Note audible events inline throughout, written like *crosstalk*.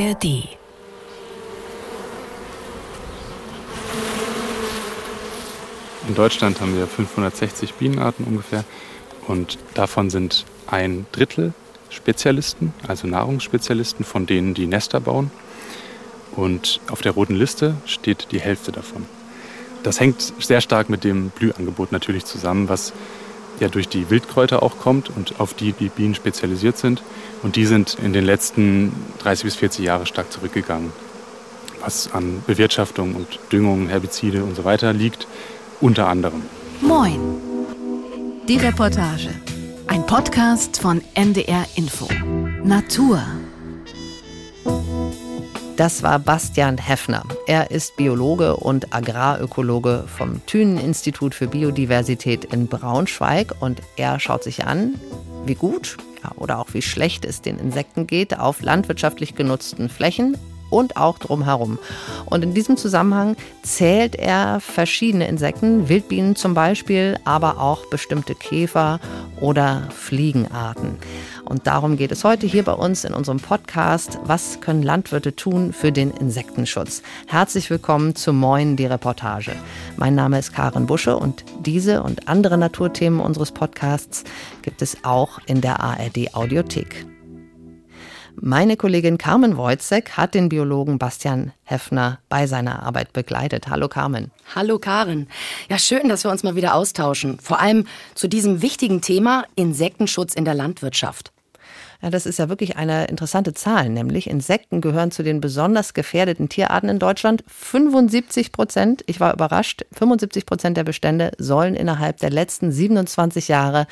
ARD. In Deutschland haben wir 560 Bienenarten ungefähr und davon sind ein Drittel Spezialisten, also Nahrungsspezialisten, von denen die Nester bauen. Und auf der roten Liste steht die Hälfte davon. Das hängt sehr stark mit dem Blühangebot natürlich zusammen, was ja durch die Wildkräuter auch kommt und auf die die Bienen spezialisiert sind. Und die sind in den letzten 30 bis 40 Jahren stark zurückgegangen. Was an Bewirtschaftung und Düngung, Herbizide und so weiter liegt, unter anderem. Moin. Die Reportage. Ein Podcast von NDR Info. Natur. Das war Bastian Heffner. Er ist Biologe und Agrarökologe vom Thünen-Institut für Biodiversität in Braunschweig und er schaut sich an, wie gut oder auch wie schlecht es den Insekten geht auf landwirtschaftlich genutzten Flächen und auch drumherum. Und in diesem Zusammenhang zählt er verschiedene Insekten, Wildbienen zum Beispiel, aber auch bestimmte Käfer oder Fliegenarten. Und darum geht es heute hier bei uns in unserem Podcast. Was können Landwirte tun für den Insektenschutz? Herzlich willkommen zu Moin, die Reportage. Mein Name ist Karin Busche und diese und andere Naturthemen unseres Podcasts gibt es auch in der ARD Audiothek. Meine Kollegin Carmen Wojcek hat den Biologen Bastian Heffner bei seiner Arbeit begleitet. Hallo Carmen. Hallo Karin. Ja, schön, dass wir uns mal wieder austauschen. Vor allem zu diesem wichtigen Thema Insektenschutz in der Landwirtschaft. Ja, das ist ja wirklich eine interessante Zahl, nämlich Insekten gehören zu den besonders gefährdeten Tierarten in Deutschland. 75 Prozent, ich war überrascht, 75 Prozent der Bestände sollen innerhalb der letzten 27 Jahre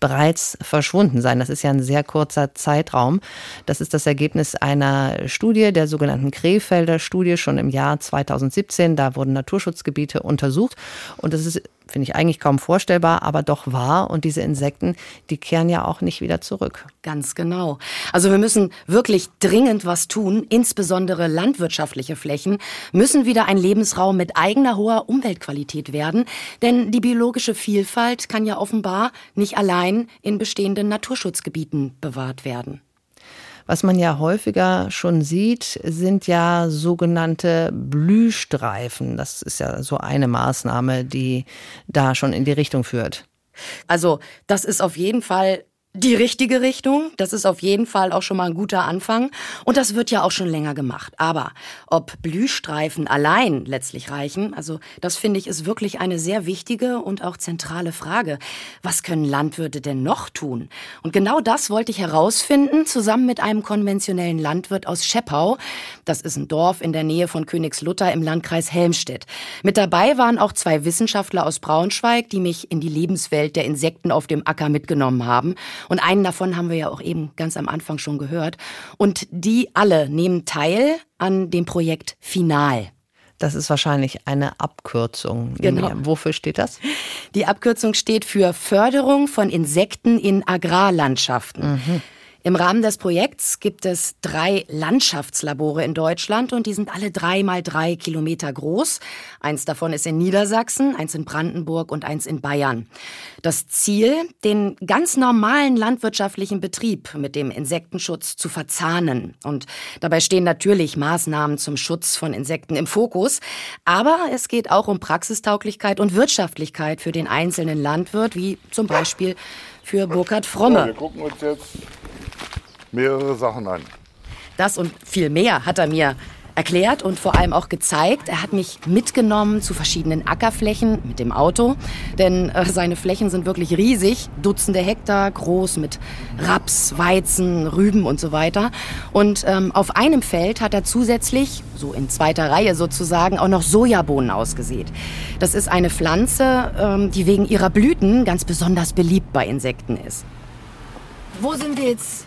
bereits verschwunden sein. Das ist ja ein sehr kurzer Zeitraum. Das ist das Ergebnis einer Studie, der sogenannten Krefelder Studie, schon im Jahr 2017. Da wurden Naturschutzgebiete untersucht und das ist finde ich eigentlich kaum vorstellbar, aber doch wahr. Und diese Insekten, die kehren ja auch nicht wieder zurück. Ganz genau. Also wir müssen wirklich dringend was tun. Insbesondere landwirtschaftliche Flächen müssen wieder ein Lebensraum mit eigener hoher Umweltqualität werden. Denn die biologische Vielfalt kann ja offenbar nicht allein in bestehenden Naturschutzgebieten bewahrt werden. Was man ja häufiger schon sieht, sind ja sogenannte Blühstreifen. Das ist ja so eine Maßnahme, die da schon in die Richtung führt. Also das ist auf jeden Fall die richtige Richtung. Das ist auf jeden Fall auch schon mal ein guter Anfang. Und das wird ja auch schon länger gemacht. Aber ob Blühstreifen allein letztlich reichen, also das finde ich ist wirklich eine sehr wichtige und auch zentrale Frage. Was können Landwirte denn noch tun? Und genau das wollte ich herausfinden, zusammen mit einem konventionellen Landwirt aus Scheppau. Das ist ein Dorf in der Nähe von Königslutter im Landkreis Helmstedt. Mit dabei waren auch zwei Wissenschaftler aus Braunschweig, die mich in die Lebenswelt der Insekten auf dem Acker mitgenommen haben. Und einen davon haben wir ja auch eben ganz am Anfang schon gehört. Und die alle nehmen teil an dem Projekt Final. Das ist wahrscheinlich eine Abkürzung. Genau. Wofür steht das? Die Abkürzung steht für Förderung von Insekten in Agrarlandschaften. Mhm. Im Rahmen des Projekts gibt es drei Landschaftslabore in Deutschland und die sind alle drei mal drei Kilometer groß. Eins davon ist in Niedersachsen, eins in Brandenburg und eins in Bayern. Das Ziel, den ganz normalen landwirtschaftlichen Betrieb mit dem Insektenschutz zu verzahnen. Und dabei stehen natürlich Maßnahmen zum Schutz von Insekten im Fokus. Aber es geht auch um Praxistauglichkeit und Wirtschaftlichkeit für den einzelnen Landwirt, wie zum Beispiel für Burkhard Fromme. wir gucken uns jetzt mehrere Sachen an. Das und viel mehr hat er mir erklärt und vor allem auch gezeigt. Er hat mich mitgenommen zu verschiedenen Ackerflächen mit dem Auto, denn äh, seine Flächen sind wirklich riesig, Dutzende Hektar groß mit Raps, Weizen, Rüben und so weiter. Und ähm, auf einem Feld hat er zusätzlich, so in zweiter Reihe sozusagen, auch noch Sojabohnen ausgesät. Das ist eine Pflanze, ähm, die wegen ihrer Blüten ganz besonders beliebt bei Insekten ist. Wo sind wir jetzt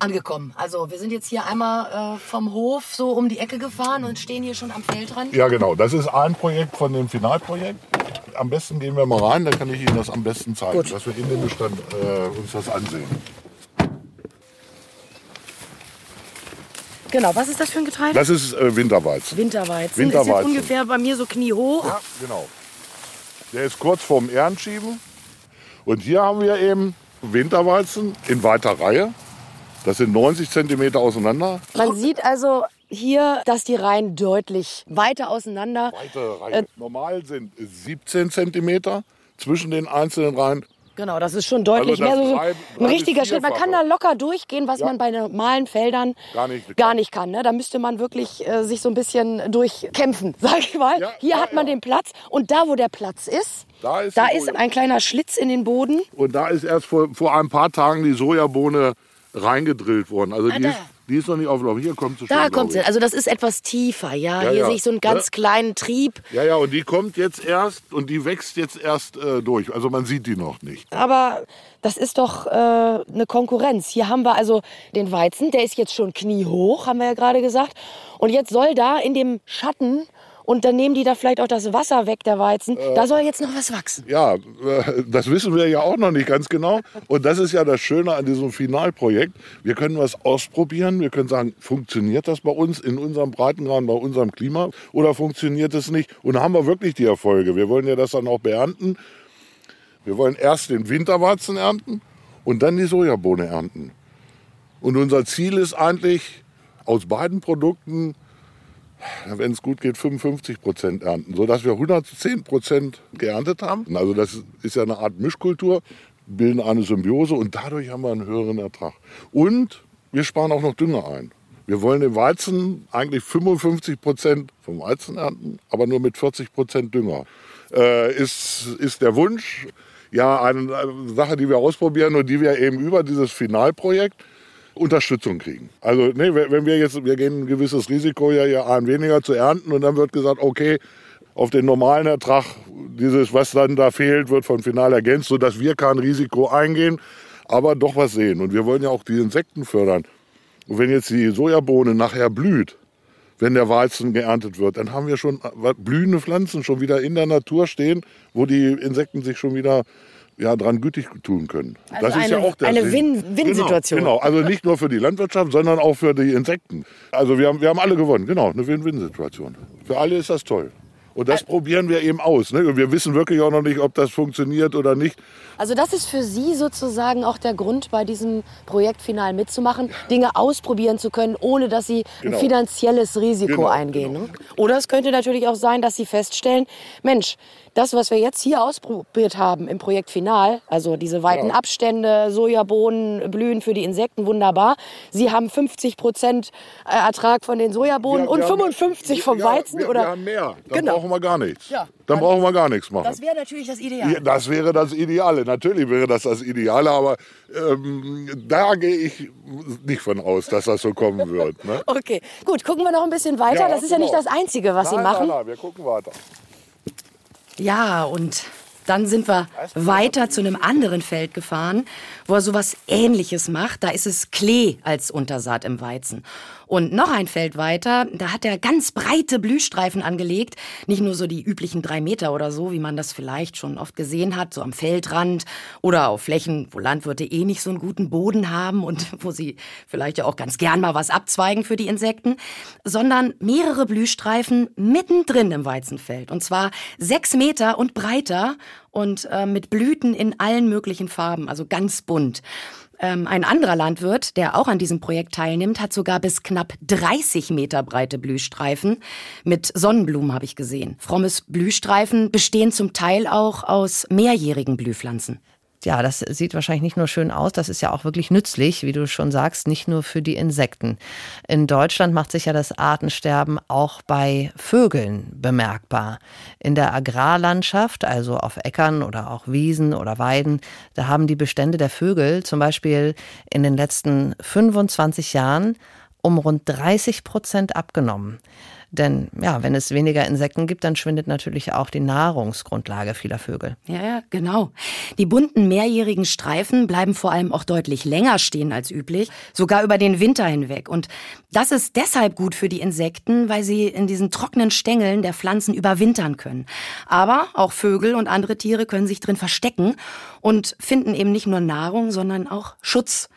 angekommen. Also wir sind jetzt hier einmal äh, vom Hof so um die Ecke gefahren und stehen hier schon am Feldrand. Ja, genau. Das ist ein Projekt von dem Finalprojekt. Am besten gehen wir mal rein, dann kann ich Ihnen das am besten zeigen, Gut. dass wir in dem Bestand äh, uns das ansehen. Genau, was ist das für ein Getreide? Das ist äh, Winterweizen. Winterweizen. Ist Winterweizen. jetzt ungefähr bei mir so kniehoch. Ja, genau. Der ist kurz vorm Ehrenschieben. Und hier haben wir eben Winterweizen in weiter Reihe. Das sind 90 Zentimeter auseinander. Man sieht also hier, dass die Reihen deutlich weiter auseinander. Weite Reihen. Äh, Normal sind 17 Zentimeter zwischen den einzelnen Reihen. Genau, das ist schon deutlich Also mehr so drei- ein drei richtiger bis Schritt. Man kann da locker durchgehen, was Ja. man bei normalen Feldern Gar nicht. gar nicht kann. Ne? Da müsste man wirklich äh, sich so ein bisschen durchkämpfen, *laughs* sag ich mal. Ja, Hier ja, hat man den Platz und da, wo der Platz ist, Da ist da ist ein kleiner Schlitz in den Boden. Und da ist erst vor, vor ein paar Tagen die Sojabohne reingedrillt worden. Also Ah, die, ist, die ist noch nicht aufgelaufen. Hier kommt sie schon. Da kommt sie. Also das ist etwas tiefer, ja. Ja, Hier ja. sehe ich so einen ganz Ja. kleinen Trieb. Ja, ja, und die kommt jetzt erst und die wächst jetzt erst äh, durch. Also man sieht die noch nicht. Aber das ist doch äh, eine Konkurrenz. Hier haben wir also den Weizen, der ist jetzt schon kniehoch, haben wir ja gerade gesagt. Und jetzt soll da in dem Schatten, und dann nehmen die da vielleicht auch das Wasser weg, der Weizen, Äh. da soll jetzt noch was wachsen. Ja, äh, das wissen wir ja auch noch nicht ganz genau. Und das ist ja das Schöne an diesem Finalprojekt. Wir können was ausprobieren. Wir können sagen, funktioniert das bei uns in unserem Breitengrad, bei unserem Klima oder funktioniert es nicht? Und da haben wir wirklich die Erfolge. Wir wollen ja das dann auch beernten. Wir wollen erst den Winterweizen ernten und dann die Sojabohne ernten. Und unser Ziel ist eigentlich, aus beiden Produkten wenn es gut geht, 55 Prozent ernten, sodass wir 110 Prozent geerntet haben. Also das ist ja eine Art Mischkultur, bilden eine Symbiose und dadurch haben wir einen höheren Ertrag. Und wir sparen auch noch Dünger ein. Wir wollen den Weizen eigentlich 55 Prozent vom Weizen ernten, aber nur mit 40 Prozent Dünger. Äh, ist, ist der Wunsch, ja, eine, eine Sache, die wir ausprobieren und die wir eben über dieses Finalprojekt Unterstützung kriegen. Also ne, wenn wir jetzt, wir gehen ein gewisses Risiko ja, ja ein weniger zu ernten und dann wird gesagt, okay, auf den normalen Ertrag, dieses, was dann da fehlt, wird von Final ergänzt, sodass wir kein Risiko eingehen, aber doch was sehen. Und wir wollen ja auch die Insekten fördern. Und wenn jetzt die Sojabohne nachher blüht, wenn der Weizen geerntet wird, dann haben wir schon blühende Pflanzen schon wieder in der Natur stehen, wo die Insekten sich schon wieder ja, dran gütig tun können. Also das ist eine- ja auch der eine Sinn. Win- Win-Situation. Genau, genau, also nicht nur für die Landwirtschaft, sondern auch für die Insekten. Also wir haben, wir haben alle gewonnen, genau, eine Win-Win-Situation. Für alle ist das toll. Und das probieren wir eben aus. Ne? Und wir wissen wirklich auch noch nicht, ob das funktioniert oder nicht. Also das ist für Sie sozusagen auch der Grund, bei diesem Projekt final mitzumachen, Dinge ausprobieren zu können, ohne dass Sie Genau. ein finanzielles Risiko Genau, eingehen. genau. Ne? Oder es könnte natürlich auch sein, dass Sie feststellen, Mensch, das, was wir jetzt hier ausprobiert haben im Projekt Final, also diese weiten Ja. Abstände, Sojabohnen, Blühen für die Insekten, wunderbar. Sie haben 50 Prozent Ertrag von den Sojabohnen Wir- und wir haben- 55 vom ja, Weizen? Wir, oder? wir haben mehr. Dann Genau. Brauchen wir gar nichts. Ja. Dann brauchen wir gar nichts machen. Das wäre natürlich das Ideal. Ja, das wäre das Ideale. Natürlich wäre das das Ideale, aber ähm, da gehe ich nicht von aus, dass das so kommen *laughs* wird. Ne? Okay, gut, gucken wir noch ein bisschen weiter. Ja, das ist ja nicht genau. das Einzige, was Sie Nein, machen. Nein, nein, wir gucken weiter. Ja, und dann sind wir weiter zu einem anderen Feld gefahren, wo er sowas Ähnliches macht. Da ist es Klee als Untersaat im Weizen. Und noch ein Feld weiter, da hat er ganz breite Blühstreifen angelegt. Nicht nur so die üblichen drei Meter oder so, wie man das vielleicht schon oft gesehen hat, so am Feldrand oder auf Flächen, wo Landwirte eh nicht so einen guten Boden haben und *laughs* wo sie vielleicht ja auch ganz gern mal was abzweigen für die Insekten, sondern mehrere Blühstreifen mittendrin im Weizenfeld. Und zwar sechs Meter und breiter und äh, mit Blüten in allen möglichen Farben, also ganz bunt. Ähm, ein anderer Landwirt, der auch an diesem Projekt teilnimmt, hat sogar bis knapp 30 Meter breite Blühstreifen. Mit Sonnenblumen habe ich gesehen. Frommes Blühstreifen bestehen zum Teil auch aus mehrjährigen Blühpflanzen. Ja, das sieht wahrscheinlich nicht nur schön aus, das ist ja auch wirklich nützlich, wie du schon sagst, nicht nur für die Insekten. In Deutschland macht sich ja das Artensterben auch bei Vögeln bemerkbar. In der Agrarlandschaft, also auf Äckern oder auch Wiesen oder Weiden, da haben die Bestände der Vögel zum Beispiel in den letzten 25 Jahren um rund 30 Prozent abgenommen. Denn ja, wenn es weniger Insekten gibt, dann schwindet natürlich auch die Nahrungsgrundlage vieler Vögel. Ja, ja, genau. Die bunten mehrjährigen Streifen bleiben vor allem auch deutlich länger stehen als üblich, sogar über den Winter hinweg. Und das ist deshalb gut für die Insekten, weil sie in diesen trockenen Stängeln der Pflanzen überwintern können. Aber auch Vögel und andere Tiere können sich drin verstecken und finden eben nicht nur Nahrung, sondern auch Schutz.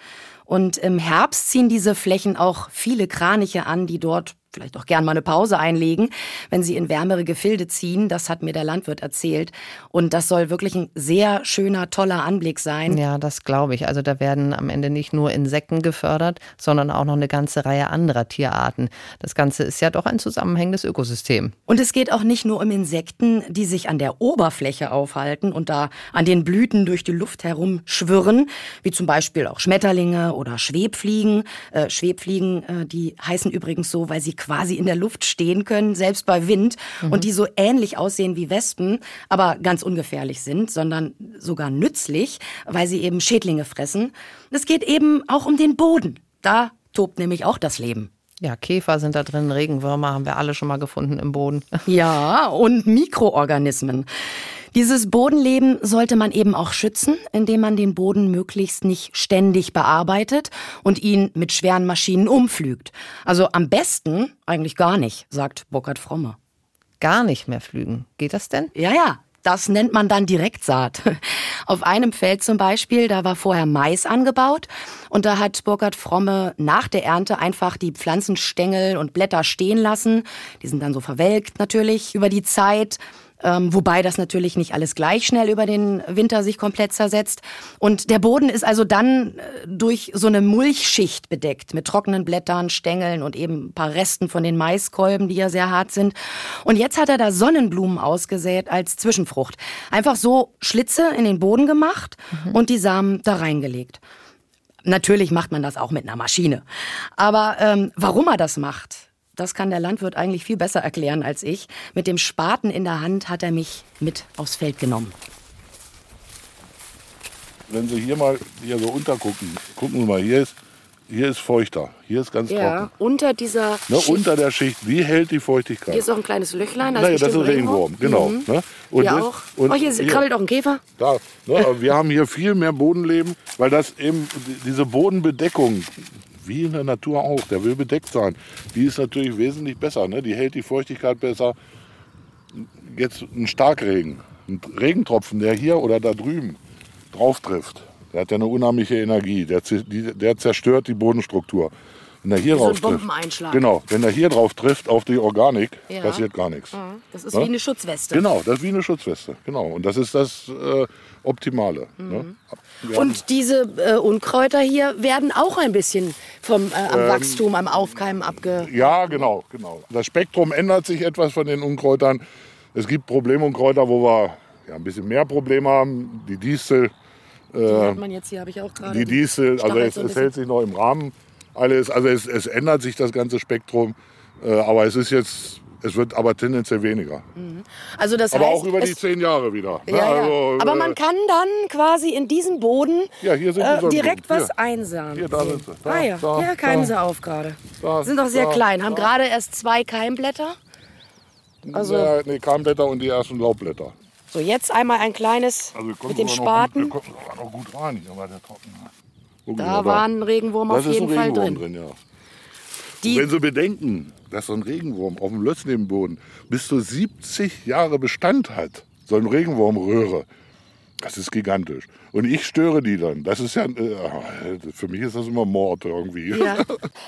Und im Herbst ziehen diese Flächen auch viele Kraniche an, die dort vielleicht auch gern mal eine Pause einlegen, wenn sie in wärmere Gefilde ziehen. Das hat mir der Landwirt erzählt. Und das soll wirklich ein sehr schöner, toller Anblick sein. Ja, das glaube ich. Also da werden am Ende nicht nur Insekten gefördert, sondern auch noch eine ganze Reihe anderer Tierarten. Das Ganze ist ja doch ein zusammenhängendes Ökosystem. Und es geht auch nicht nur um Insekten, die sich an der Oberfläche aufhalten und da an den Blüten durch die Luft herumschwirren, wie zum Beispiel auch Schmetterlinge oder Schwebfliegen. Äh, Schwebfliegen, äh, die heißen übrigens so, weil sie quasi in der Luft stehen können, selbst bei Wind, mhm. und die so ähnlich aussehen wie Wespen, aber ganz ungefährlich sind, sondern sogar nützlich, weil sie eben Schädlinge fressen. Es geht eben auch um den Boden. Da tobt nämlich auch das Leben. Ja, Käfer sind da drin, Regenwürmer haben wir alle schon mal gefunden im Boden. *laughs* Ja, und Mikroorganismen. Dieses Bodenleben sollte man eben auch schützen, indem man den Boden möglichst nicht ständig bearbeitet und ihn mit schweren Maschinen umflügt. Also am besten eigentlich gar nicht, sagt Burkhard Fromme. Gar nicht mehr flügen. Geht das denn? Ja, ja. Das nennt man dann Direktsaat. *laughs* Auf einem Feld zum Beispiel, da war vorher Mais angebaut und da hat Burkhard Fromme nach der Ernte einfach die Pflanzenstängel und Blätter stehen lassen. Die sind dann so verwelkt natürlich über die Zeit. Ähm, wobei das natürlich nicht alles gleich schnell über den Winter sich komplett zersetzt. Und der Boden ist also dann äh, durch so eine Mulchschicht bedeckt mit trockenen Blättern, Stängeln und eben ein paar Resten von den Maiskolben, die ja sehr hart sind. Und jetzt hat er da Sonnenblumen ausgesät als Zwischenfrucht. Einfach so Schlitze in den Boden gemacht mhm. und die Samen da reingelegt. Natürlich macht man das auch mit einer Maschine. Aber ähm, warum er das macht, das kann der Landwirt eigentlich viel besser erklären als ich. Mit dem Spaten in der Hand hat er mich mit aufs Feld genommen. Wenn Sie hier mal hier so untergucken, gucken Sie mal, hier ist, hier ist feuchter, hier ist ganz ja, trocken. unter dieser ne, Schicht. Unter der Schicht, wie hält die Feuchtigkeit? Hier ist auch ein kleines Löchlein. Das, naja, das ist ein Regenwurm, genau. Mhm. Ne? Und hier das, auch. Und oh, hier, hier krabbelt auch ein Käfer. Da, ne, wir haben hier viel mehr Bodenleben, weil das eben diese Bodenbedeckung, wie in der Natur auch. Der will bedeckt sein. Die ist natürlich wesentlich besser. Ne? Die hält die Feuchtigkeit besser. Jetzt ein Starkregen, ein Regentropfen, der hier oder da drüben drauf trifft, der hat ja eine unheimliche Energie. Der, der zerstört die Bodenstruktur. Wenn er hier drauf so ein Bombeneinschlag. Genau, wenn er hier drauf trifft auf die Organik, ja. passiert gar nichts. Das ist ja? wie eine Schutzweste. Genau, das ist wie eine Schutzweste. Genau, und das ist das äh, Optimale. Ne? Mhm. Und diese äh, Unkräuter hier werden auch ein bisschen vom äh, am ähm, Wachstum, am Aufkeimen abge. Ja, genau, genau. Das Spektrum ändert sich etwas von den Unkräutern. Es gibt Problemunkräuter, wo wir ja, ein bisschen mehr Probleme haben. Die Distel. Die hat man jetzt hier, habe ich auch gerade. Die Distel, also es, es hält sich noch im Rahmen alles. Also es, es ändert sich das ganze Spektrum, äh, aber es ist jetzt es wird aber tendenziell weniger. Mhm. Also das aber heißt, auch über die zehn Jahre wieder. Ne? Ja, also, aber man kann dann quasi in diesem Boden ja, hier sind äh, direkt was hier. einsamen. Hier, da sind sie. Da, ah ja, da, hier keimen sie auf gerade. Sind doch sehr klein, haben gerade erst zwei Keimblätter. Also, ja, nee, Keimblätter und die ersten Laubblätter. So, jetzt einmal ein kleines also mit dem Spaten. Gut, wir kommen noch gut rein, hier war der Da war ein Regenwurm auf jeden Fall drin. drin ja. wenn Sie bedenken, dass so ein Regenwurm auf dem Lössnebenboden bis zu 70 Jahre Bestand hat, so ein Regenwurmröhre, das ist gigantisch. Und ich störe die dann. Das ist ja, äh, für mich ist das immer Mord irgendwie. Ja.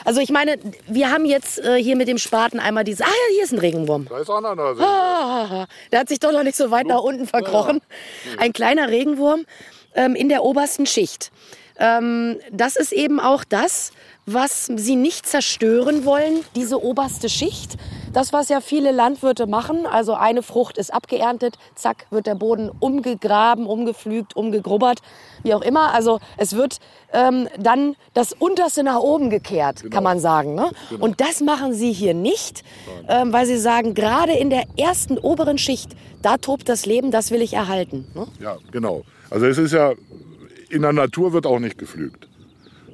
Also ich meine, wir haben jetzt äh, hier mit dem Spaten einmal diese, ah ja, hier ist ein Regenwurm. Da ist auch einer. Ah, der hat sich doch noch nicht so weit nach unten verkrochen. Ja. Ein kleiner Regenwurm ähm, in der obersten Schicht. Ähm, das ist eben auch das, was sie nicht zerstören wollen, diese oberste Schicht. Das, was ja viele Landwirte machen, also eine Frucht ist abgeerntet, zack, wird der Boden umgegraben, umgepflügt, umgegrubbert, wie auch immer. Also es wird ähm, dann das Unterste nach oben gekehrt, genau. kann man sagen. Ne? Genau. Und das machen sie hier nicht, ähm, weil sie sagen, gerade in der ersten oberen Schicht, da tobt das Leben, das will ich erhalten. Ne? Ja, genau. Also es ist ja, in der Natur wird auch nicht gepflügt.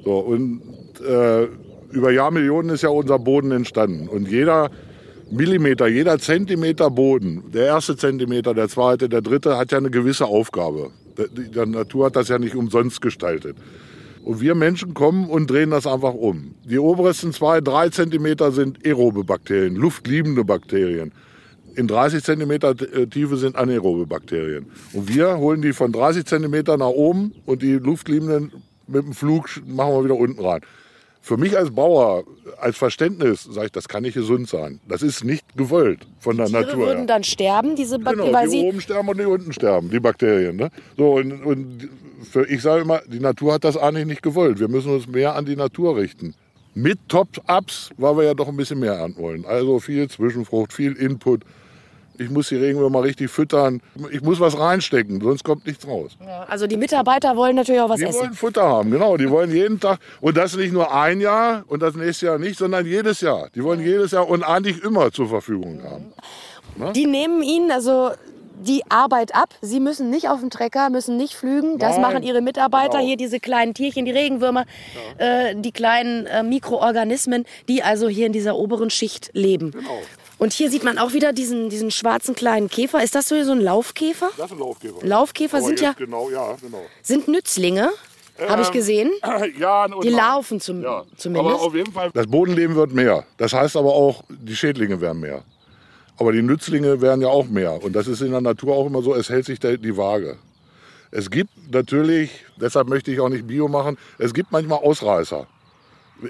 So, und äh, über Jahrmillionen ist ja unser Boden entstanden. Und jeder Millimeter, jeder Zentimeter Boden, der erste Zentimeter, der zweite, der dritte, hat ja eine gewisse Aufgabe. Die Natur hat das ja nicht umsonst gestaltet. Und wir Menschen kommen und drehen das einfach um. Die obersten zwei, drei Zentimeter sind aerobe Bakterien, luftliebende Bakterien. In 30 Zentimeter äh, Tiefe sind anaerobe Bakterien. Und wir holen die von 30 Zentimeter nach oben und die luftliebenden mit dem Flug machen wir wieder unten rein. Für mich als Bauer, als Verständnis, sage ich, das kann nicht gesund sein. Das ist nicht gewollt von der Tiere Natur würden her. dann sterben, diese Bakterien, Genau, die oben sterben und die unten sterben, die Bakterien. Ne? So, und, und für, ich sage immer, die Natur hat das eigentlich nicht gewollt. Wir müssen uns mehr an die Natur richten. Mit Top-Ups, weil wir ja doch ein bisschen mehr ernten wollen. Also viel Zwischenfrucht, viel Input. Ich muss die Regenwürmer richtig füttern. Ich muss was reinstecken, sonst kommt nichts raus. also die Mitarbeiter wollen natürlich auch was Die essen. wollen Futter haben, genau. Die wollen jeden Tag, und das nicht nur ein Jahr und das nächste Jahr nicht, sondern jedes Jahr. Die wollen jedes Jahr und eigentlich immer zur Verfügung haben. Die nehmen ihnen also die Arbeit ab. Sie müssen nicht auf den Trecker, müssen nicht flügen. Das Nein. machen ihre Mitarbeiter. Genau. Hier diese kleinen Tierchen, die Regenwürmer, äh, die kleinen äh, Mikroorganismen, die also hier in dieser oberen Schicht leben. Genau. Und hier sieht man auch wieder diesen, diesen schwarzen kleinen Käfer. Ist das so ein Laufkäfer? Das ist ein Laufgeber. Laufkäfer Aber sind ja Genau, ja, genau. sind Nützlinge, habe ich Ähm, gesehen. *clears throat* Ja, und Die laufen zum, Ja, zumindest. Aber auf jeden Fall. Das Bodenleben wird mehr. Das heißt aber auch, die Schädlinge werden mehr. Aber die Nützlinge werden ja auch mehr. Und das ist in der Natur auch immer so, es hält sich die Waage. Es gibt natürlich, deshalb möchte ich auch nicht Bio machen, es gibt manchmal Ausreißer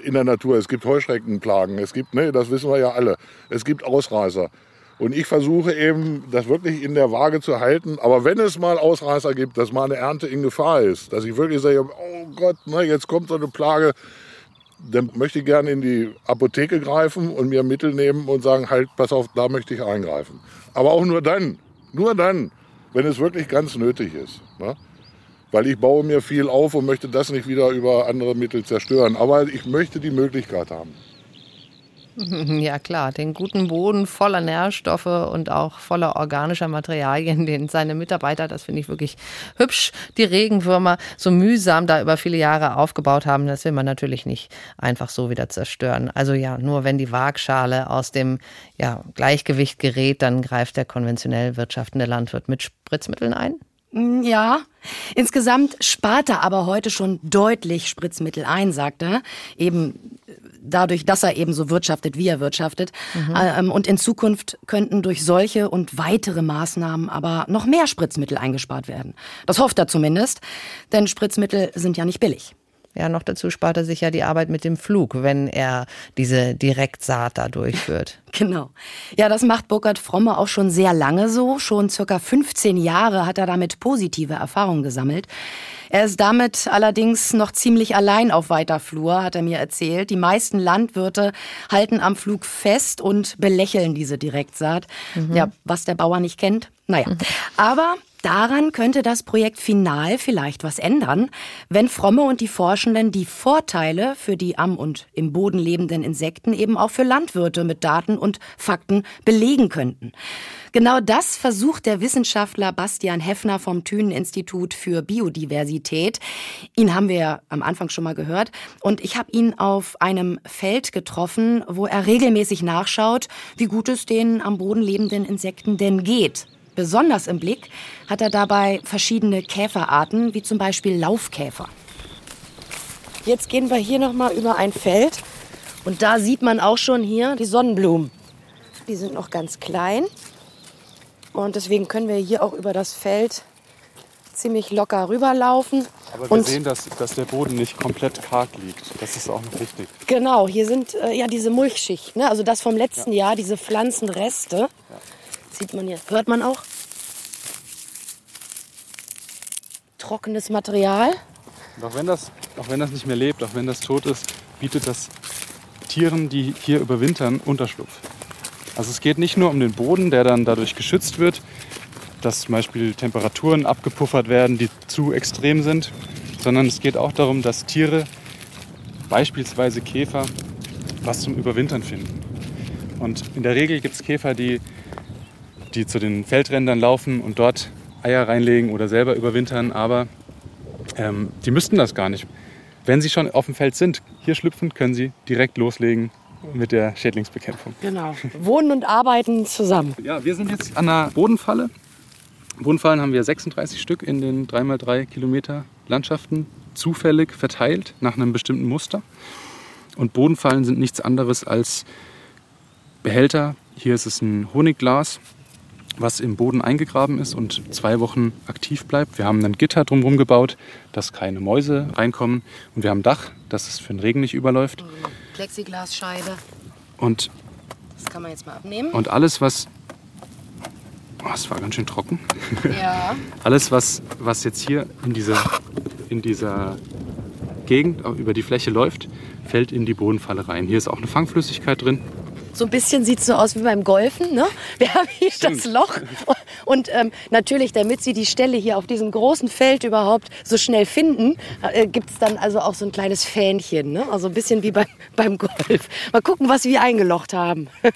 in der Natur. Es gibt Heuschreckenplagen, es gibt, ne, das wissen wir ja alle, es gibt Ausreißer. Und ich versuche eben, das wirklich in der Waage zu halten. Aber wenn es mal Ausreißer gibt, dass mal eine Ernte in Gefahr ist, dass ich wirklich sage, oh Gott, ne, jetzt kommt so eine Plage, dann möchte ich gerne in die Apotheke greifen und mir Mittel nehmen und sagen, halt, pass auf, da möchte ich eingreifen. Aber auch nur dann, nur dann, wenn es wirklich ganz nötig ist. Ne? Weil ich baue mir viel auf und möchte das nicht wieder über andere Mittel zerstören. Aber ich möchte die Möglichkeit haben. *laughs* Ja klar, den guten Boden voller Nährstoffe und auch voller organischer Materialien, *laughs* den seine Mitarbeiter, das finde ich wirklich hübsch, die Regenwürmer so mühsam da über viele Jahre aufgebaut haben, das will man natürlich nicht einfach so wieder zerstören. Also ja, nur wenn die Waagschale aus dem ja, Gleichgewicht gerät, dann greift der konventionell wirtschaftende Landwirt mit Spritzmitteln ein. Ja, insgesamt spart er aber heute schon deutlich Spritzmittel ein, sagt er. Eben dadurch, dass er eben so wirtschaftet, wie er wirtschaftet. Ähm, und in Zukunft könnten durch solche und weitere Maßnahmen aber noch mehr Spritzmittel eingespart werden. Das hofft er zumindest, denn Spritzmittel sind ja nicht billig. Ja, noch dazu spart er sich ja die Arbeit mit dem Flug, wenn er diese Direktsaat da durchführt. *laughs* Genau. Ja, das macht Burkhard Fromme auch schon sehr lange so. Schon circa 15 Jahre hat er damit positive Erfahrungen gesammelt. Er ist damit allerdings noch ziemlich allein auf weiter Flur, hat er mir erzählt. Die meisten Landwirte halten am Flug fest und belächeln diese Direktsaat. Ja, was der Bauer nicht kennt. Naja. Aber Daran könnte das Projekt Final vielleicht was ändern, wenn Fromme und die Forschenden die Vorteile für die am und im Boden lebenden Insekten eben auch für Landwirte mit Daten und Fakten belegen könnten. Genau das versucht der Wissenschaftler Bastian Heffner vom Thünen-Institut für Biodiversität. Ihn haben wir ja am Anfang schon mal gehört. Und ich habe ihn auf einem Feld getroffen, wo er regelmäßig nachschaut, wie gut es den am Boden lebenden Insekten denn geht. Besonders im Blick hat er dabei verschiedene Käferarten, wie zum Beispiel Laufkäfer. Jetzt gehen wir hier noch mal über ein Feld und da sieht man auch schon hier die Sonnenblumen. Die sind noch ganz klein und deswegen können wir hier auch über das Feld ziemlich locker rüberlaufen. Aber wir und sehen, dass, dass der Boden nicht komplett karg liegt. Das ist auch noch wichtig. genau, hier sind äh, ja diese Mulchschicht, ne? also das vom letzten Jahr, diese Pflanzenreste. Sieht man hier, hört man auch. Trockenes Material. Und auch wenn, das, auch wenn das nicht mehr lebt, auch wenn das tot ist, bietet das Tieren, die hier überwintern, Unterschlupf. Also es geht nicht nur um den Boden, der dann dadurch geschützt wird, dass zum Beispiel Temperaturen abgepuffert werden, die zu extrem sind, sondern es geht auch darum, dass Tiere, beispielsweise Käfer, was zum Überwintern finden. Und in der Regel gibt es Käfer, die, die zu den Feldrändern laufen und dort Eier reinlegen oder selber überwintern, aber ähm, die müssten das gar nicht. Wenn sie schon auf dem Feld sind, hier schlüpfen, können sie direkt loslegen mit der Schädlingsbekämpfung. Genau. Wohnen und arbeiten zusammen. Ja, wir sind jetzt an der Bodenfalle. Bodenfallen haben wir 36 Stück in den 3x3 Kilometer Landschaften zufällig verteilt nach einem bestimmten Muster. Und Bodenfallen sind nichts anderes als Behälter. Hier ist es ein Honigglas was im Boden eingegraben ist und zwei Wochen aktiv bleibt. Wir haben ein Gitter drumherum gebaut, dass keine Mäuse reinkommen. Und wir haben ein Dach, dass es für den Regen nicht überläuft. Plexiglasscheibe. Und, Das kann man jetzt mal abnehmen. und alles, was... Oh, es war ganz schön trocken. Ja. *laughs* Alles, was, was jetzt hier in dieser, in dieser Gegend über die Fläche läuft, fällt in die Bodenfalle rein. Hier ist auch eine Fangflüssigkeit drin. So ein bisschen sieht es so aus wie beim Golfen. Ne? *laughs* Wir haben hier Stimmt. das Loch. Und ähm, natürlich, damit Sie die Stelle hier auf diesem großen Feld überhaupt so schnell finden, äh, gibt es dann also auch so ein kleines Fähnchen. Ne? Also ein bisschen wie beim, *laughs* beim Golf. Mal gucken, was wir eingelocht haben. *laughs*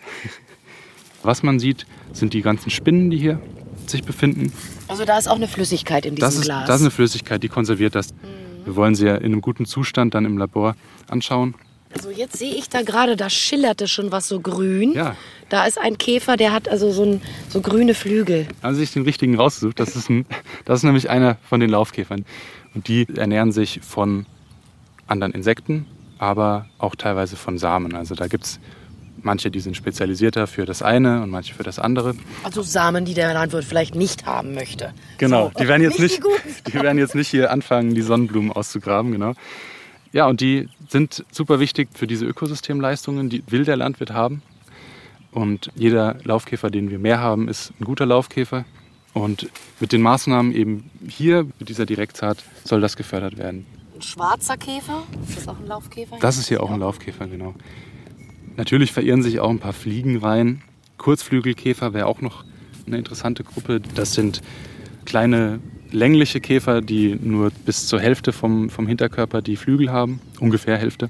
Was man sieht, sind die ganzen Spinnen, die hier sich befinden. Also da ist auch eine Flüssigkeit in diesem Das ist, Glas. das ist eine Flüssigkeit, die konserviert das. Wir wollen sie ja in einem guten Zustand dann im Labor anschauen. Also jetzt sehe ich da gerade, da schillerte schon was so grün. Ja. Da ist ein Käfer, der hat also so, ein, so grüne Flügel. Haben Sie sich den richtigen rausgesucht? Das ist, ein, das ist nämlich einer von den Laufkäfern. Und die ernähren sich von anderen Insekten, aber auch teilweise von Samen. Also da gibt es manche, die sind spezialisierter für das eine und manche für das andere. Also Samen, die der Landwirt vielleicht nicht haben möchte. Genau, So, die werden jetzt nicht nicht, die *laughs* die werden jetzt nicht hier anfangen, die Sonnenblumen auszugraben, genau. Ja, und die sind super wichtig für diese Ökosystemleistungen, die will der Landwirt haben. Und jeder Laufkäfer, den wir mehr haben, ist ein guter Laufkäfer. Und mit den Maßnahmen eben hier, mit dieser Direktsaat, soll das gefördert werden. Ein schwarzer Käfer? Ist das auch ein Laufkäfer? Das ist hier auch ein Laufkäfer, genau. Natürlich verirren sich auch ein paar Fliegen rein. Kurzflügelkäfer wäre auch noch eine interessante Gruppe. Das sind kleine längliche Käfer, die nur bis zur Hälfte vom, vom Hinterkörper die Flügel haben, ungefähr Hälfte.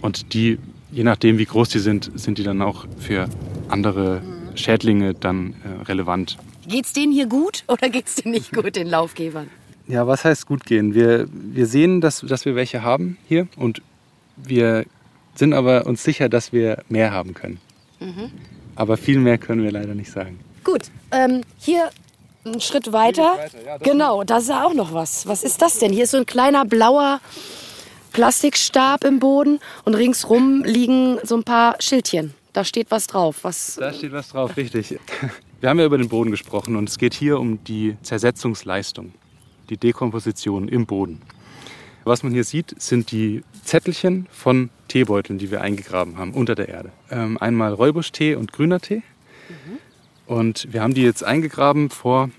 Und die, je nachdem wie groß die sind, sind die dann auch für andere Schädlinge dann äh, relevant. Geht's denen hier gut oder geht's denen nicht gut, den Laufkäfern? Ja, was heißt gut gehen? Wir, wir sehen, dass, dass wir welche haben hier und wir sind aber uns sicher, dass wir mehr haben können. Aber viel mehr können wir leider nicht sagen. Gut, ähm, hier einen Schritt weiter. genau, da ist ja auch noch was. Was ist das denn? Hier ist so ein kleiner blauer Plastikstab im Boden und ringsrum liegen so ein paar Schildchen. Da steht was drauf. Was, Da steht was drauf, richtig. Wir haben ja über den Boden gesprochen und es geht hier um die Zersetzungsleistung, die Dekomposition im Boden. Was man hier sieht, sind die Zettelchen von Teebeuteln, die wir eingegraben haben unter der Erde. Ähm, einmal Räubuschtee und grüner Tee. Und wir haben die jetzt eingegraben vor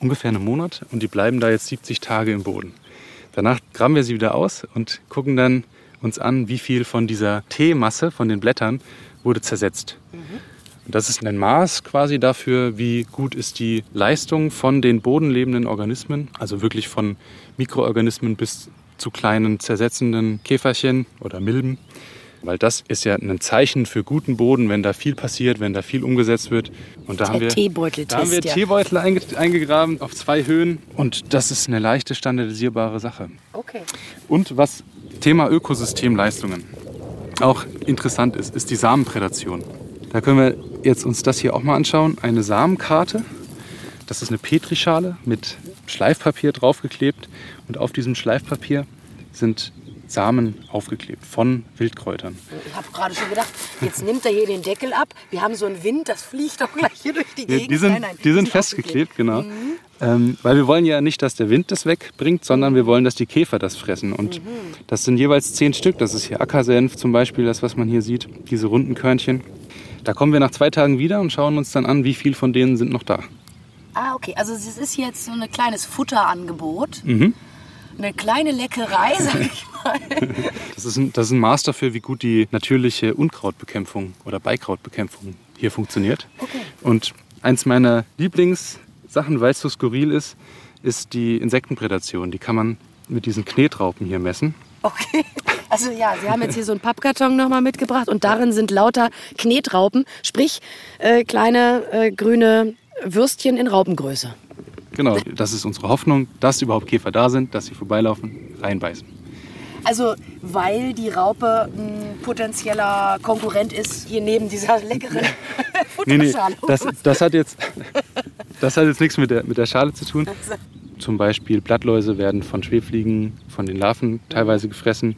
ungefähr einem Monat und die bleiben da jetzt 70 Tage im Boden. Danach graben wir sie wieder aus und gucken dann uns an, wie viel von dieser Teemasse, von den Blättern, wurde zersetzt. Und das ist ein Maß quasi dafür, wie gut ist die Leistung von den bodenlebenden Organismen, also wirklich von Mikroorganismen bis zu kleinen zersetzenden Käferchen oder Milben. Weil das ist ja ein Zeichen für guten Boden, wenn da viel passiert, wenn da viel umgesetzt wird. Und da Der haben wir, da haben wir ja. Teebeutel einge eingegraben auf zwei Höhen. Und das ist eine leichte standardisierbare Sache. okay. Und was Thema Ökosystemleistungen auch interessant ist, ist die Samenprädation. Da können wir jetzt uns das hier auch mal anschauen. Eine Samenkarte. Das ist eine Petrischale mit Schleifpapier draufgeklebt. Und auf diesem Schleifpapier sind Samen aufgeklebt von Wildkräutern. Ich habe gerade schon gedacht, jetzt nimmt er hier den Deckel ab. Wir haben so einen Wind, das fliegt doch gleich hier durch die Die, Gegend. die sind, Nein, nein, die sind aufgeklebt. festgeklebt, genau. Ähm, weil wir wollen ja nicht, dass der Wind das wegbringt, sondern wir wollen, dass die Käfer das fressen. Und das sind jeweils zehn Stück. Das ist hier Ackersenf zum Beispiel, das, was man hier sieht, diese runden Körnchen. Da kommen wir nach zwei Tagen wieder und schauen uns dann an, wie viel von denen sind noch da. Ah, okay. Also es ist jetzt so ein kleines Futterangebot. Mhm. Eine kleine Leckerei, sag *laughs* ich mal. Das ist, ein, das ist ein Maß dafür, wie gut die natürliche Unkrautbekämpfung oder Beikrautbekämpfung hier funktioniert. Okay. Und eins meiner Lieblingssachen, weil es so skurril ist, ist die Insektenprädation. Die kann man mit diesen Knetraupen hier messen. Okay. *laughs* Also ja, Sie haben jetzt hier so einen Pappkarton nochmal mitgebracht und darin sind lauter Knetraupen, sprich äh, kleine äh, grüne Würstchen in Raupengröße. Genau, das ist unsere Hoffnung, dass überhaupt Käfer da sind, dass sie vorbeilaufen, reinbeißen. Also weil die Raupe ein potenzieller Konkurrent ist hier neben dieser leckeren Nee, *laughs* nee, das, das, hat jetzt, das hat jetzt nichts mit der, mit der Schale zu tun. Zum Beispiel Blattläuse werden von Schwebfliegen, von den Larven teilweise gefressen.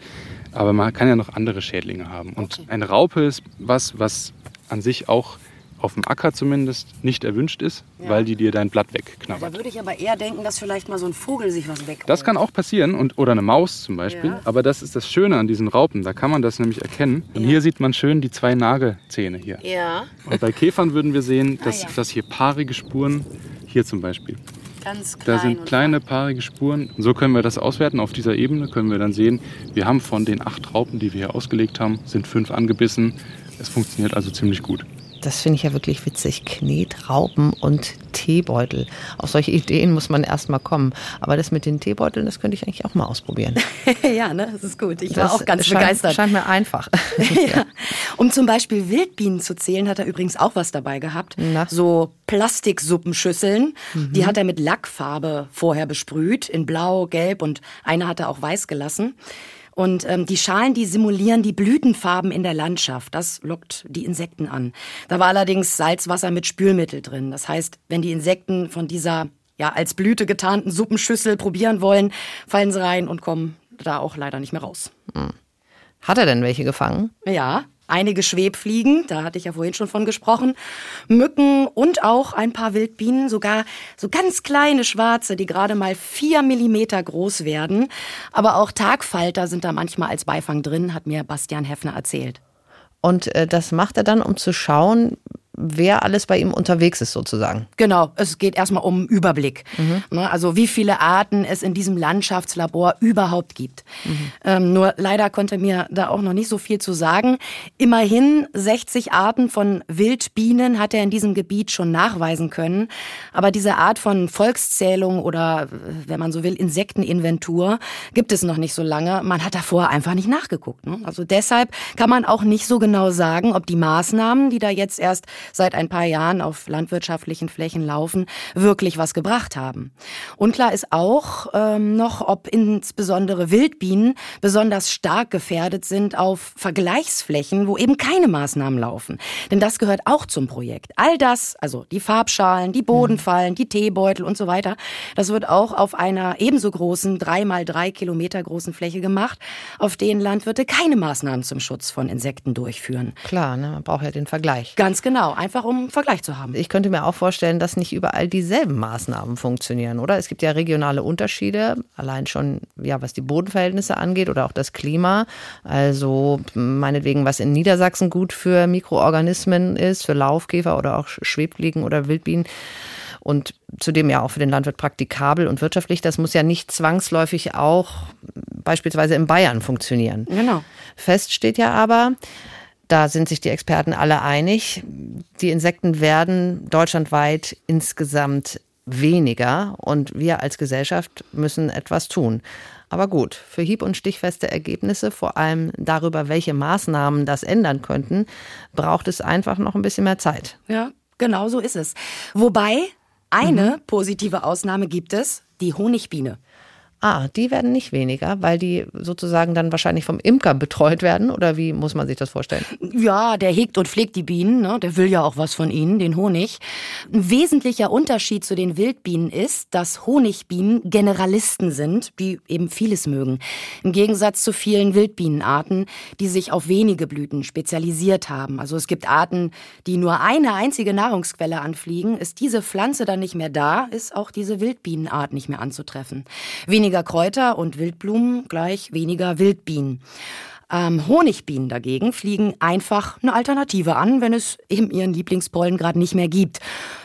Aber man kann ja noch andere Schädlinge haben. Und Okay. eine Raupe ist was, was an sich auch auf dem Acker zumindest nicht erwünscht ist, Ja. weil die dir dein Blatt Da wegknabbert. würde ich aber eher denken, dass vielleicht mal so ein Vogel sich was wegholt. Das kann auch passieren und, oder eine Maus zum Beispiel. Ja. Aber das ist das Schöne an diesen Raupen. Da kann man das nämlich erkennen. Und Ja. hier sieht man schön die zwei Nagelzähne hier. Ja, Und bei Käfern würden wir sehen, dass, Ah, ja. dass hier paarige Spuren, hier zum Beispiel, ganz klein. da sind kleine paarige Spuren. Und so können wir das auswerten. Auf dieser Ebene können wir dann sehen, wir haben von den acht Raupen, die wir hier ausgelegt haben, sind fünf angebissen. Es funktioniert also ziemlich gut. Das finde ich ja wirklich witzig. Knet, Raupen und Teebeutel. Auf solche Ideen muss man erst mal kommen. Aber das mit den Teebeuteln, das könnte ich eigentlich auch mal ausprobieren. *laughs* ja, ne, das ist gut. Ich war Das auch ganz scheint, begeistert. Scheint mir einfach. *laughs* *laughs* ja. Um zum Beispiel Wildbienen zu zählen, hat er übrigens auch was dabei gehabt. Na? So Plastiksuppenschüsseln. Die hat er mit Lackfarbe vorher besprüht, in Blau, Gelb und eine hat er auch weiß gelassen. Und ähm, die Schalen, die simulieren die Blütenfarben in der Landschaft. Das lockt die Insekten an. Da war allerdings Salzwasser mit Spülmittel drin. Das heißt, wenn die Insekten von dieser ja als Blüte getarnten Suppenschüssel probieren wollen, fallen sie rein und kommen da auch leider nicht mehr raus. Hat er denn welche gefangen? Ja, einige Schwebfliegen, da hatte ich ja vorhin schon von gesprochen, Mücken und auch ein paar Wildbienen, sogar so ganz kleine schwarze, die gerade mal vier Millimeter groß werden. Aber auch Tagfalter sind da manchmal als Beifang drin, hat mir Bastian Heffner erzählt. Und äh, das macht er dann, um zu schauen, wer alles bei ihm unterwegs ist, sozusagen. Genau, es geht erstmal um Überblick. Ne, Also wie viele Arten es in diesem Landschaftslabor überhaupt gibt. Ähm, nur leider konnte mir da auch noch nicht so viel zu sagen. Immerhin 60 Arten von Wildbienen hat er in diesem Gebiet schon nachweisen können. Aber diese Art von Volkszählung oder, wenn man so will, Insekteninventur gibt es noch nicht so lange. Man hat davor einfach nicht nachgeguckt. Ne? Also deshalb kann man auch nicht so genau sagen, ob die Maßnahmen, die da jetzt erst seit ein paar Jahren auf landwirtschaftlichen Flächen laufen, wirklich was gebracht haben. Unklar ist auch ähm, noch, ob insbesondere Wildbienen besonders stark gefährdet sind auf Vergleichsflächen, wo eben keine Maßnahmen laufen. Denn das gehört auch zum Projekt. All das, also die Farbschalen, die Bodenfallen, die Teebeutel und so weiter, das wird auch auf einer ebenso großen, drei mal drei Kilometer großen Fläche gemacht, auf denen Landwirte keine Maßnahmen zum Schutz von Insekten durchführen. Klar, ne? man braucht ja den Vergleich. Ganz genau, einfach um einen Vergleich zu haben. Ich könnte mir auch vorstellen, dass nicht überall dieselben Maßnahmen funktionieren, oder? Es gibt ja regionale Unterschiede, allein schon, ja, was die Bodenverhältnisse angeht oder auch das Klima. Also meinetwegen, was in Niedersachsen gut für Mikroorganismen ist, für Laufkäfer oder auch Schwebfliegen oder Wildbienen. Und zudem ja auch für den Landwirt praktikabel und wirtschaftlich. Das muss ja nicht zwangsläufig auch beispielsweise in Bayern funktionieren. Genau. Fest steht ja aber, da sind sich die Experten alle einig, die Insekten werden deutschlandweit insgesamt weniger und wir als Gesellschaft müssen etwas tun. Aber gut, für hieb- und stichfeste Ergebnisse, vor allem darüber, welche Maßnahmen das ändern könnten, braucht es einfach noch ein bisschen mehr Zeit. Ja, genau so ist es. Wobei eine positive Ausnahme gibt es, die Honigbiene. Ah, die werden nicht weniger, weil die sozusagen dann wahrscheinlich vom Imker betreut werden oder wie muss man sich das vorstellen? Ja, der hegt und pflegt die Bienen, ne? der will ja auch was von ihnen, den Honig. Ein wesentlicher Unterschied zu den Wildbienen ist, dass Honigbienen Generalisten sind, die eben vieles mögen. Im Gegensatz zu vielen Wildbienenarten, die sich auf wenige Blüten spezialisiert haben. Also es gibt Arten, die nur eine einzige Nahrungsquelle anfliegen. Ist diese Pflanze dann nicht mehr da, ist auch diese Wildbienenart nicht mehr anzutreffen. Weniger Kräuter und Wildblumen gleich weniger Wildbienen. Ähm, Honigbienen dagegen fliegen einfach eine Alternative an, wenn es eben ihren Lieblingspollen gerade nicht mehr gibt.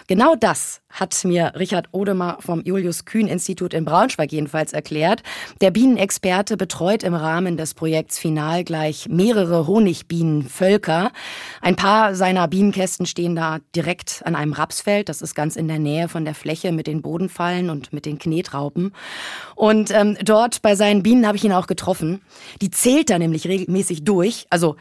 Genau das hat mir Richard Odemer vom Julius Kühn Institut in Braunschweig jedenfalls erklärt. Der Bienenexperte betreut im Rahmen des Projekts Final gleich mehrere Honigbienenvölker. Ein paar seiner Bienenkästen stehen da direkt an einem Rapsfeld. Das ist ganz in der Nähe von der Fläche mit den Bodenfallen und mit den Knetraupen. Und ähm, dort bei seinen Bienen habe ich ihn auch getroffen. Die zählt er nämlich regelmäßig durch. Also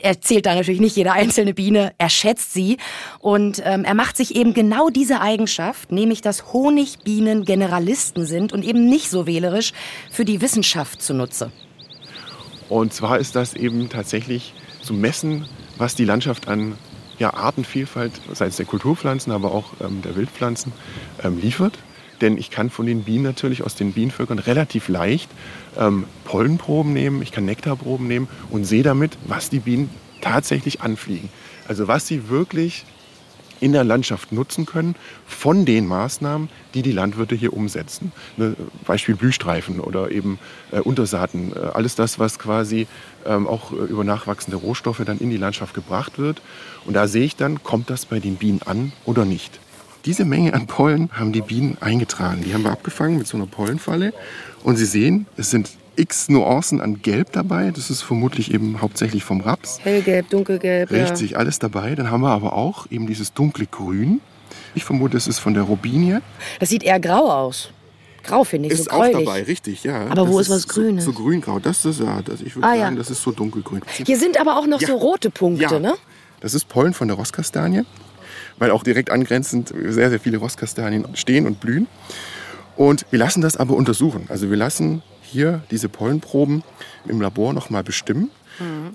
er zählt da natürlich nicht jede einzelne Biene, er schätzt sie und ähm, er macht sich eben genau diese Eigenschaft, nämlich dass Honigbienen Generalisten sind und eben nicht so wählerisch für die Wissenschaft zunutze. Und zwar ist das eben tatsächlich zu messen, was die Landschaft an ja, Artenvielfalt, seitens der Kulturpflanzen, aber auch ähm, der Wildpflanzen, ähm, liefert. Denn ich kann von den Bienen natürlich aus den Bienenvölkern relativ leicht ähm, Pollenproben nehmen, ich kann Nektarproben nehmen und sehe damit, was die Bienen tatsächlich anfliegen. Also was sie wirklich in der Landschaft nutzen können von den Maßnahmen, die die Landwirte hier umsetzen. Ne, Beispiel Blühstreifen oder eben äh, Untersaaten. Äh, alles das, was quasi ähm, auch äh, über nachwachsende Rohstoffe dann in die Landschaft gebracht wird. Und da sehe ich dann, kommt das bei den Bienen an oder nicht. Diese Menge an Pollen haben die Bienen eingetragen. Die haben wir abgefangen mit so einer Pollenfalle. Und Sie sehen, es sind x Nuancen an Gelb dabei. Das ist vermutlich eben hauptsächlich vom Raps. Hellgelb, dunkelgelb. Richtig, ja. alles dabei. Dann haben wir aber auch eben dieses dunkle Grün. Ich vermute, es ist von der Robinie. Das sieht eher grau aus. Grau finde ich, ist so auch gräulich. dabei, richtig, ja. Aber wo Das ist was Grünes? So, so grüngrau. Das ist ja, das, ich würde Ah, ja. sagen, das ist so dunkelgrün. Hier sind aber auch noch Ja. so rote Punkte, Ja. ne? Das ist Pollen von der Rosskastanie, weil auch direkt angrenzend sehr, sehr viele Rosskastanien stehen und blühen. Und wir lassen das aber untersuchen. Also wir lassen hier diese Pollenproben im Labor nochmal bestimmen.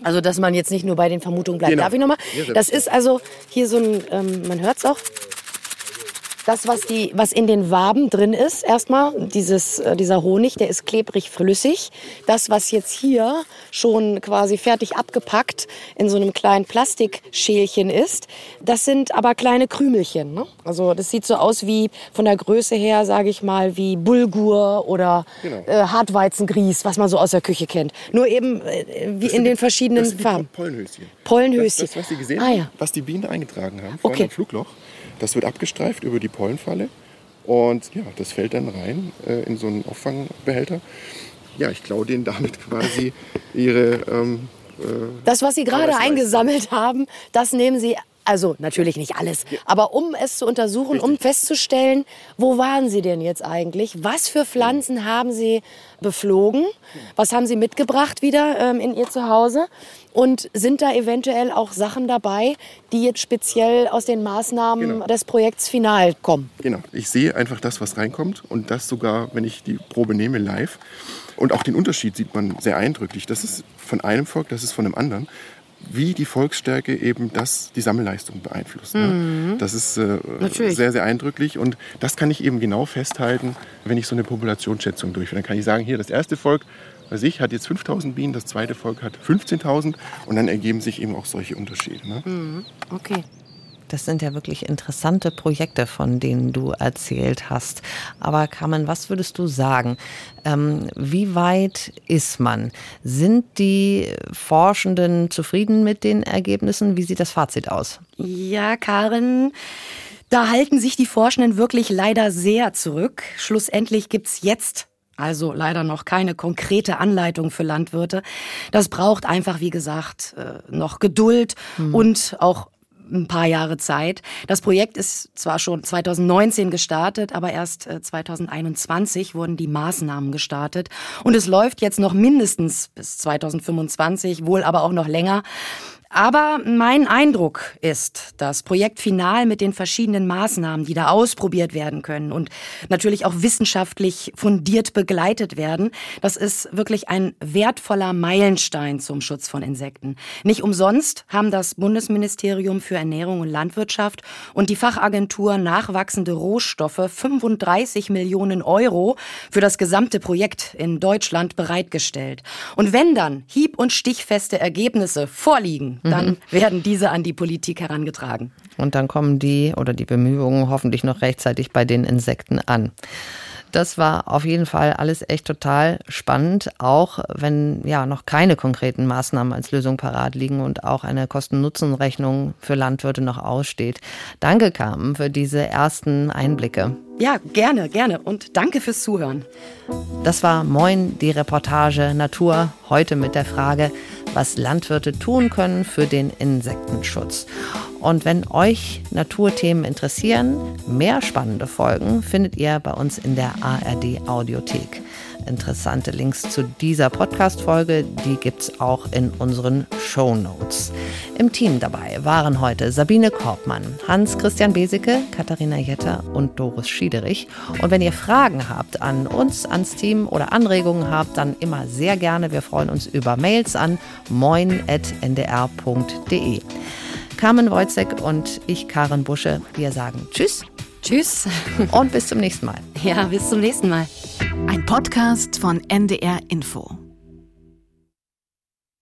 Also, dass man jetzt nicht nur bei den Vermutungen bleibt. Genau. Darf ich nochmal? Das ist also hier so ein, ähm, man hört es auch. Das, was, die, was in den Waben drin ist, erstmal, dieses, äh, dieser Honig, der ist klebrig flüssig. Das, was jetzt hier schon quasi fertig abgepackt in so einem kleinen Plastikschälchen ist, das sind aber kleine Krümelchen. Ne? Also das sieht so aus wie von der Größe her, sage ich mal, wie Bulgur oder Genau. äh, Hartweizengrieß, was man so aus der Küche kennt. Nur eben äh, wie in den verschiedenen Das Farben. Pollenhöschen. Pollenhöschen. Das, das, was Sie gesehen Ah, ja. was die Bienen eingetragen haben, vorne Okay. am Flugloch, das wird abgestreift über die Pollenfalle. Und ja, das fällt dann rein äh, in so einen Auffangbehälter. Ja, ich klaue denen damit *laughs* quasi ihre ähm, Das, was Sie gerade eingesammelt haben, das nehmen Sie, also natürlich nicht alles, aber um es zu untersuchen, um festzustellen, wo waren Sie denn jetzt eigentlich? Was für Pflanzen haben Sie beflogen? Was haben Sie mitgebracht wieder ähm, in Ihr Zuhause? Und sind da eventuell auch Sachen dabei, die jetzt speziell aus den Maßnahmen Genau. des Projekts Final kommen? Genau, ich sehe einfach das, was reinkommt und das sogar, wenn ich die Probe nehme, live. Und auch den Unterschied sieht man sehr eindrücklich. Das ist von einem Volk, das ist von einem anderen. Wie die Volksstärke eben das, die Sammelleistung beeinflusst. Ne? Das ist äh, sehr, sehr eindrücklich und das kann ich eben genau festhalten, wenn ich so eine Populationsschätzung durchführe. Dann kann ich sagen, hier das erste Volk, weiß ich, hat jetzt 5000 Bienen, das zweite Volk hat 15.000 und dann ergeben sich eben auch solche Unterschiede. Ne? Okay. Das sind ja wirklich interessante Projekte, von denen du erzählt hast. Aber Carmen, was würdest du sagen? Ähm, wie weit ist man? Sind die Forschenden zufrieden mit den Ergebnissen? Wie sieht das Fazit aus? Ja, Karin, da halten sich die Forschenden wirklich leider sehr zurück. Schlussendlich gibt's jetzt also leider noch keine konkrete Anleitung für Landwirte. Das braucht einfach, wie gesagt, äh, noch Geduld und auch ein paar Jahre Zeit. Das Projekt ist zwar schon 2019 gestartet, aber erst äh, 2021 wurden die Maßnahmen gestartet. Und es läuft jetzt noch mindestens bis 2025, wohl aber auch noch länger. Aber mein Eindruck ist, das Projekt Final mit den verschiedenen Maßnahmen, die da ausprobiert werden können und natürlich auch wissenschaftlich fundiert begleitet werden, das ist wirklich ein wertvoller Meilenstein zum Schutz von Insekten. Nicht umsonst haben das Bundesministerium für Ernährung und Landwirtschaft und die Fachagentur Nachwachsende Rohstoffe 35 Millionen Euro für das gesamte Projekt in Deutschland bereitgestellt. Und wenn dann hieb- und stichfeste Ergebnisse vorliegen, dann werden diese an die Politik herangetragen. Und dann kommen die oder die Bemühungen hoffentlich noch rechtzeitig bei den Insekten an. Das war auf jeden Fall alles echt total spannend, auch wenn ja noch keine konkreten Maßnahmen als Lösung parat liegen und auch eine Kosten-Nutzen-Rechnung für Landwirte noch aussteht. Danke, Carmen, für diese ersten Einblicke. Ja, gerne, gerne. Und danke fürs Zuhören. Das war Moin, die Reportage Natur, heute mit der Frage, was Landwirte tun können für den Insektenschutz. Und wenn euch Naturthemen interessieren, mehr spannende Folgen findet ihr bei uns in der ARD Audiothek. Interessante Links zu dieser Podcast-Folge, die gibt's auch in unseren Show Notes. Im Team dabei waren heute Sabine Korbmann, Hans-Christian Beseke, Katharina Jetter und Doris Schiederich. Und wenn ihr Fragen habt an uns, ans Team oder Anregungen habt, dann immer sehr gerne. Wir freuen uns über Mails an moin.ndr.de. Carmen Wojcek und ich, Karin Busche, wir sagen Tschüss Tschüss. und bis zum nächsten Mal. Ja, bis zum nächsten Mal. Ein Podcast von NDR Info.